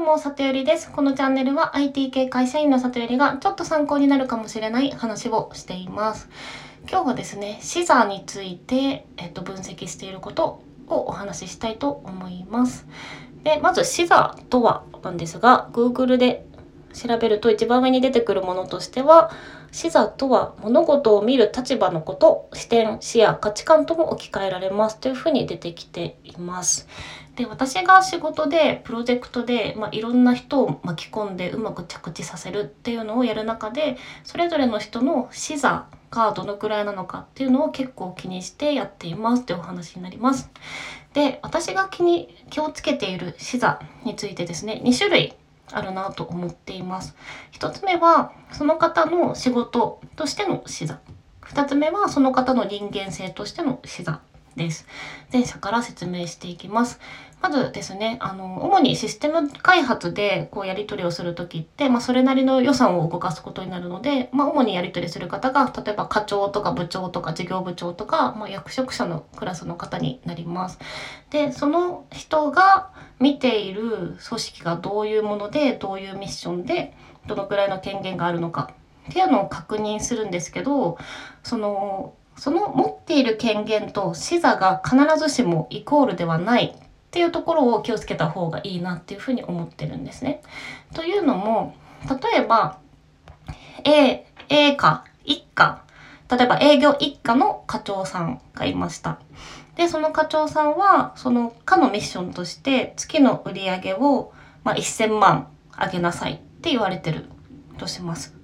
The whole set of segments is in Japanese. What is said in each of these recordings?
も、里よりです。このチャンネルは IT 系会社員の里よりがちょっと参考になるかもしれない話をしています。今日はですね、死座について、えっと、分析していることをお話ししたいと思います。で、まず視座とはなんですが、Google で調べると一番上に出てくるものとしては、視座とは物事を見る立場のこと、視点、視野、価値観とも置き換えられますというふうに出てきています。で私が仕事でプロジェクトで、まあ、いろんな人を巻き込んでうまく着地させるっていうのをやる中でそれぞれの人の視座がどのくらいなのかっていうのを結構気にしてやっていますっていうお話になります。で私が気に気をつけている視座についてですね2種類あるなと思っています。1つ目はその方の仕事としての視座2つ目はその方の人間性としての視座です。前者から説明していきます。まずですね、あの、主にシステム開発でこうやり取りをするときって、まあ、それなりの予算を動かすことになるので、まあ、主にやり取りする方が、例えば課長とか部長とか事業部長とか、まあ、役職者のクラスの方になります。で、その人が見ている組織がどういうもので、どういうミッションで、どのくらいの権限があるのかっていうのを確認するんですけど、その、その持っている権限と視座が必ずしもイコールではないっていうところを気をつけた方がいいなっていうふうに思ってるんですね。というのも例えば A, A 課一課例えば営業一課の課長さんがいました。でその課長さんはその課のミッションとして月の売り上げを、まあ、1000万上げなさいって言われてるとします。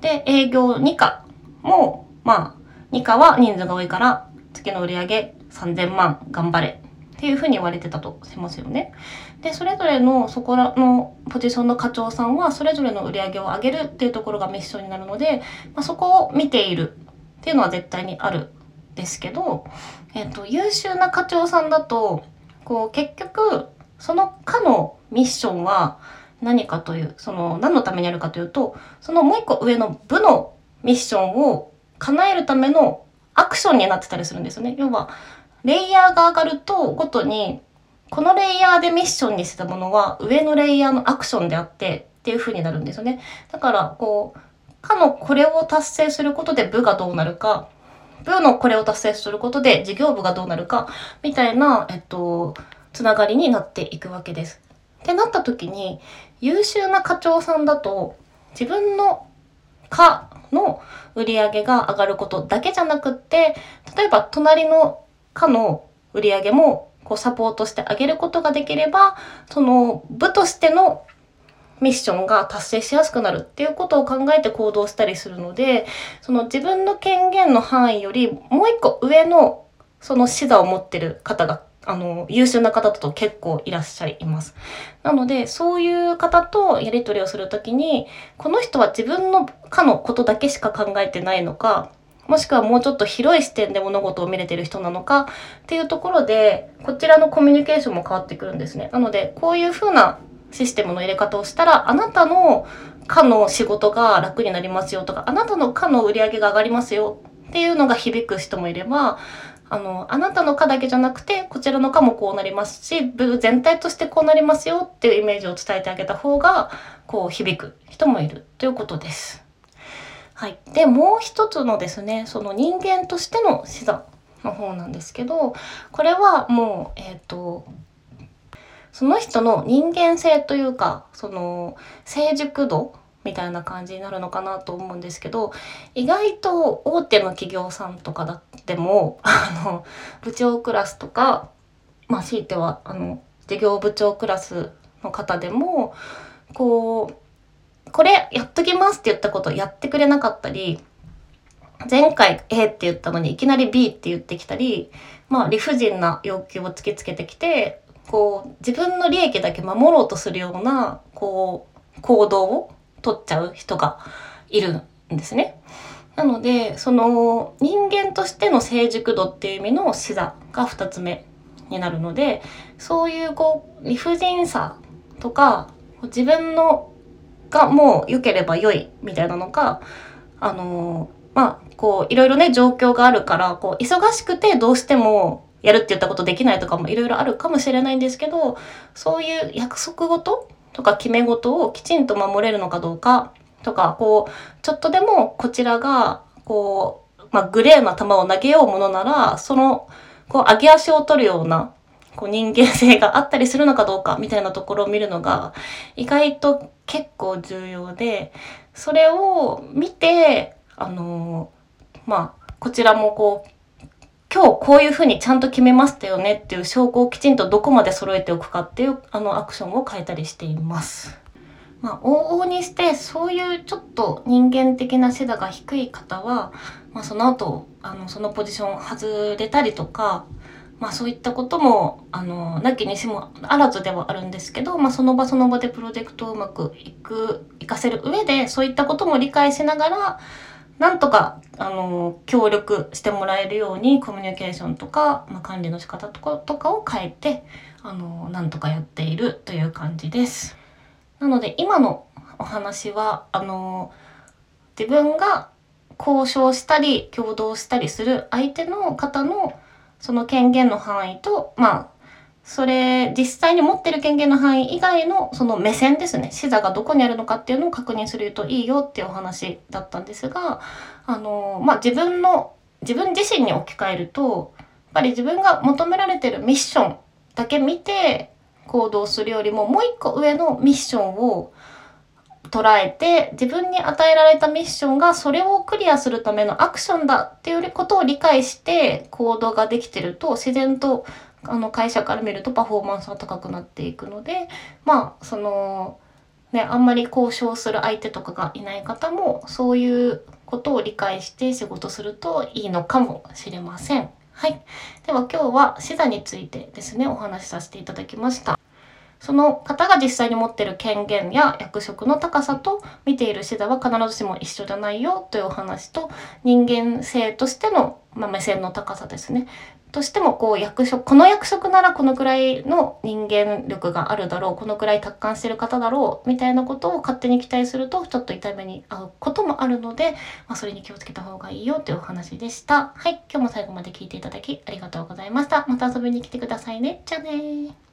で営業2課もまあ以下は人数が多いから月の売上3000万頑張れ。っていうふうに言われてたとしますよね。で、それぞれのそこらのポジションの課長さんはそれぞれの売り上げを上げるっていうところがミッションになるので、まあ、そこを見ている。っていうのは絶対にある。ですけど、えっ、と、優秀な課長さんだと、こう結局その課のミッションは何かという、その何のためにあるかというと、そのもう一個上の部のミッションを叶えるためのアクションになってたりするんですよね。要は、レイヤーが上がるとごとに、このレイヤーでミッションにしてたものは上のレイヤーのアクションであってっていう風になるんですよね。だから、こう、かのこれを達成することで部がどうなるか、部のこれを達成することで事業部がどうなるか、みたいな、えっと、つながりになっていくわけです。ってなった時に、優秀な課長さんだと、自分の課の売り上げが上がることだけじゃなくって例えば隣の課の売り上げもこうサポートしてあげることができればその部としてのミッションが達成しやすくなるっていうことを考えて行動したりするのでその自分の権限の範囲よりもう一個上のその視座を持ってる方があの、優秀な方だと結構いらっしゃいます。なので、そういう方とやり取りをするときに、この人は自分のかのことだけしか考えてないのか、もしくはもうちょっと広い視点で物事を見れてる人なのかっていうところで、こちらのコミュニケーションも変わってくるんですね。なので、こういう風なシステムの入れ方をしたら、あなたの課の仕事が楽になりますよとか、あなたの課の売り上げが上がりますよっていうのが響く人もいれば、あの、あなたの課だけじゃなくて、こちらの課もこうなりますし、部全体としてこうなりますよっていうイメージを伝えてあげた方が、こう響く人もいるということです。はい。で、もう一つのですね、その人間としての視座の方なんですけど、これはもう、えっ、ー、と、その人の人間性というか、その、成熟度みたいな感じになるのかなと思うんですけど意外と大手の企業さんとかだってもあの部長クラスとかまあ強いてはあの事業部長クラスの方でもこうこれやっときますって言ったことやってくれなかったり前回 A って言ったのにいきなり B って言ってきたりまあ理不尽な要求を突きつけてきてこう自分の利益だけ守ろうとするようなこう行動を取っちゃう人がいるんですね。なので、その人間としての成熟度っていう意味の視座が2つ目になるので、そういうこう理不尽さとか、自分のがもう良ければ良いみたいなのか、あのまあ、こう、いろいろね、状況があるから、こう、忙しくてどうしてもやるって言ったことできないとかもいろいろあるかもしれないんですけど、そういう約束事とか決め事をきちんと守れるのかどうかとか、こう、ちょっとでもこちらが、こう、まあ、グレーな球を投げようものなら、その、こう、上げ足を取るような、こう、人間性があったりするのかどうか、みたいなところを見るのが、意外と結構重要で、それを見て、あのまあ、こちらもこう、今日こういうふうにちゃんと決めましたよねっていう証拠をきちんとどこまで揃えておくかっていうあのアクションを変えたりしています。まあ、往々にしてそういうちょっと人間的な背が低い方は、まあ、その後あのそのポジション外れたりとか、まあ、そういったこともあのなきにしもあらずではあるんですけど、まあ、その場その場でプロジェクトをうまくいくいかせる上でそういったことも理解しながらなんとか、あの、協力してもらえるようにコミュニケーションとか、まあ、管理の仕方とかとかを変えて、あの、なんとかやっているという感じです。なので、今のお話は、あの、自分が交渉したり、共同したりする相手の方のその権限の範囲と、まあ、それ、実際に持ってる権限の範囲以外のその目線ですね。視座がどこにあるのかっていうのを確認するといいよっていうお話だったんですが、あの、まあ、自分の、自分自身に置き換えると、やっぱり自分が求められてるミッションだけ見て行動するよりも、もう一個上のミッションを捉えて自分に与えられたミッションがそれをクリアするためのアクションだっていうことを理解して行動ができてると自然とあの会社から見るとパフォーマンスが高くなっていくのでまあそのねあんまり交渉する相手とかがいない方もそういうことを理解して仕事するといいのかもしれません。はい。では今日は視座についてですね、お話しさせていただきました。その方が実際に持ってる権限や役職の高さと見ている視座は必ずしも一緒じゃないよというお話と人間性としての、まあ、目線の高さですね。としてもこう役職この役職ならこのくらいの人間力があるだろうこのくらい達観してる方だろうみたいなことを勝手に期待するとちょっと痛い目に遭うこともあるので、まあ、それに気をつけた方がいいよというお話でした。はい今日も最後まで聞いていただきありがとうございました。また遊びに来てくださいね。じゃあね